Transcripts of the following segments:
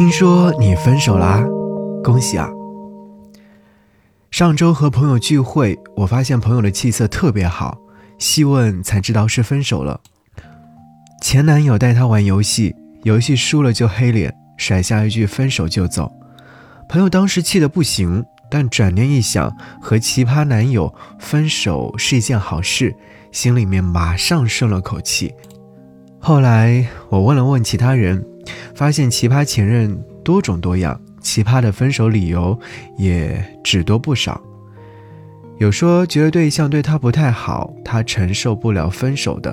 听说你分手啦，恭喜啊！上周和朋友聚会，我发现朋友的气色特别好，细问才知道是分手了。前男友带她玩游戏，游戏输了就黑脸，甩下一句分手就走。朋友当时气得不行，但转念一想，和奇葩男友分手是一件好事，心里面马上顺了口气。后来我问了问其他人。发现奇葩前任多种多样，奇葩的分手理由也只多不少。有说觉得对象对他不太好，他承受不了分手的；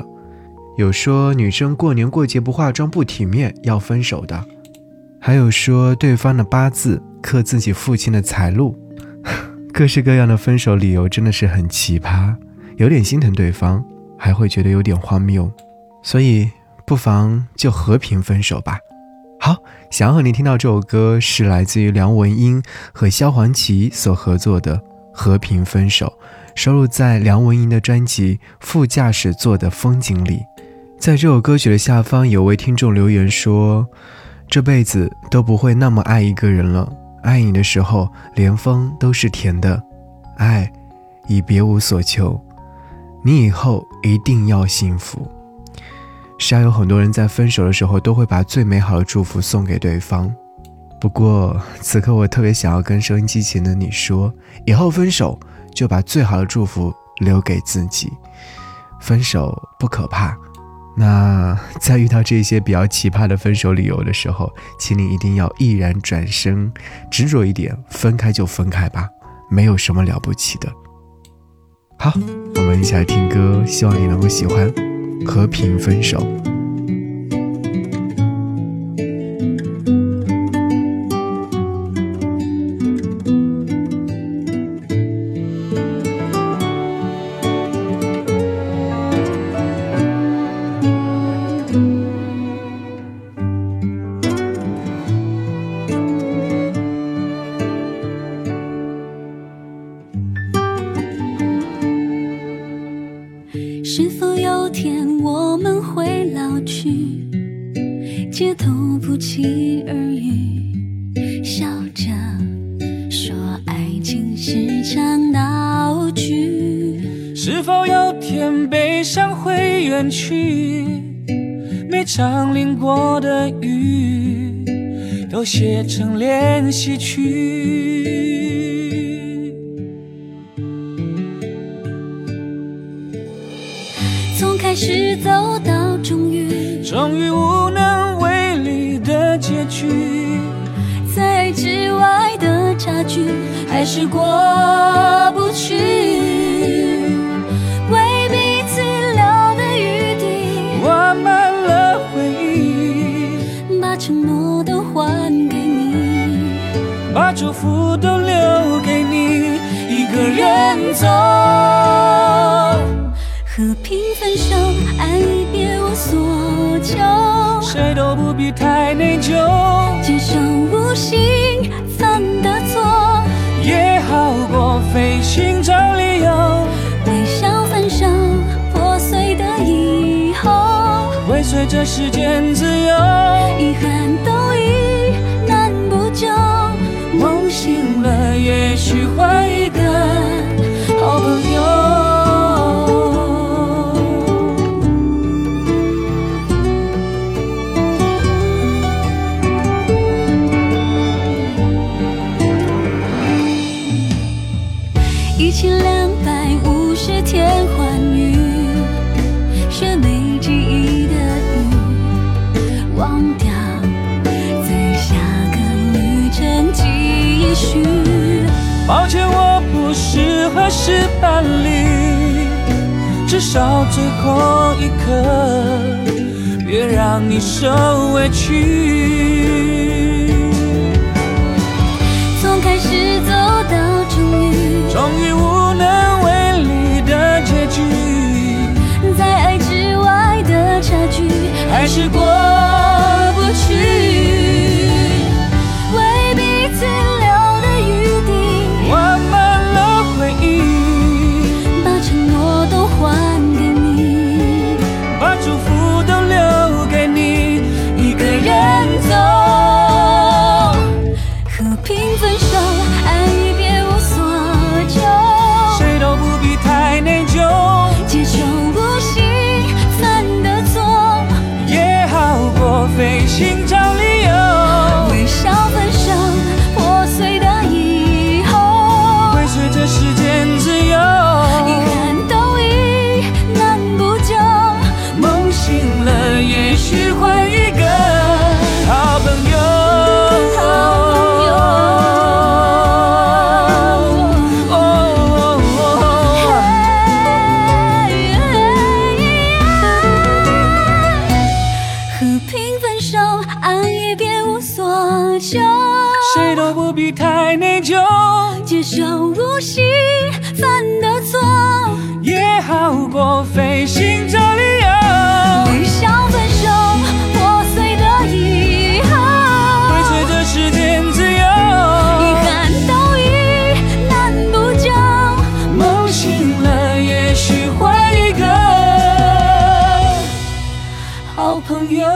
有说女生过年过节不化妆不体面要分手的；还有说对方的八字克自己父亲的财路。各式各样的分手理由真的是很奇葩，有点心疼对方，还会觉得有点荒谬。所以不妨就和平分手吧。好，想要和你听到这首歌是来自于梁文音和萧煌奇所合作的《和平分手》，收录在梁文音的专辑《副驾驶座的风景》里。在这首歌曲的下方，有位听众留言说：“这辈子都不会那么爱一个人了，爱你的时候连风都是甜的，爱已别无所求，你以后一定要幸福。”是啊，有很多人在分手的时候都会把最美好的祝福送给对方。不过此刻我特别想要跟收音机前的你说，以后分手就把最好的祝福留给自己。分手不可怕，那在遇到这些比较奇葩的分手理由的时候，请你一定要毅然转身，执着一点，分开就分开吧，没有什么了不起的。好，我们一起来听歌，希望你能够喜欢。和平分手。不期而遇，笑着说爱情是场闹剧。是否有天悲伤会远去，每场淋过的雨都写成练习曲。从开始走到终于，终于无在爱之外的差距还是过不去。为彼此留的余地，挖满了回忆，把承诺都还给你，把祝福都留给你，一个人走。和平分手，爱已别无所求，谁都不必太内疚，接受无心犯的错，也好过费心找理由。微笑分手，破碎的以后，会随着时间自由，是伴侣，至少最后一刻，别让你受委屈。从开始走到终于。终于无能为力的结局，在爱之外的差距还是过不必太内疚，接受无心犯的错，也好过费心找理由。微笑分手，破碎的遗会憾，随着时间自由，遗憾都已难补救。梦醒了，也许换一个好朋友。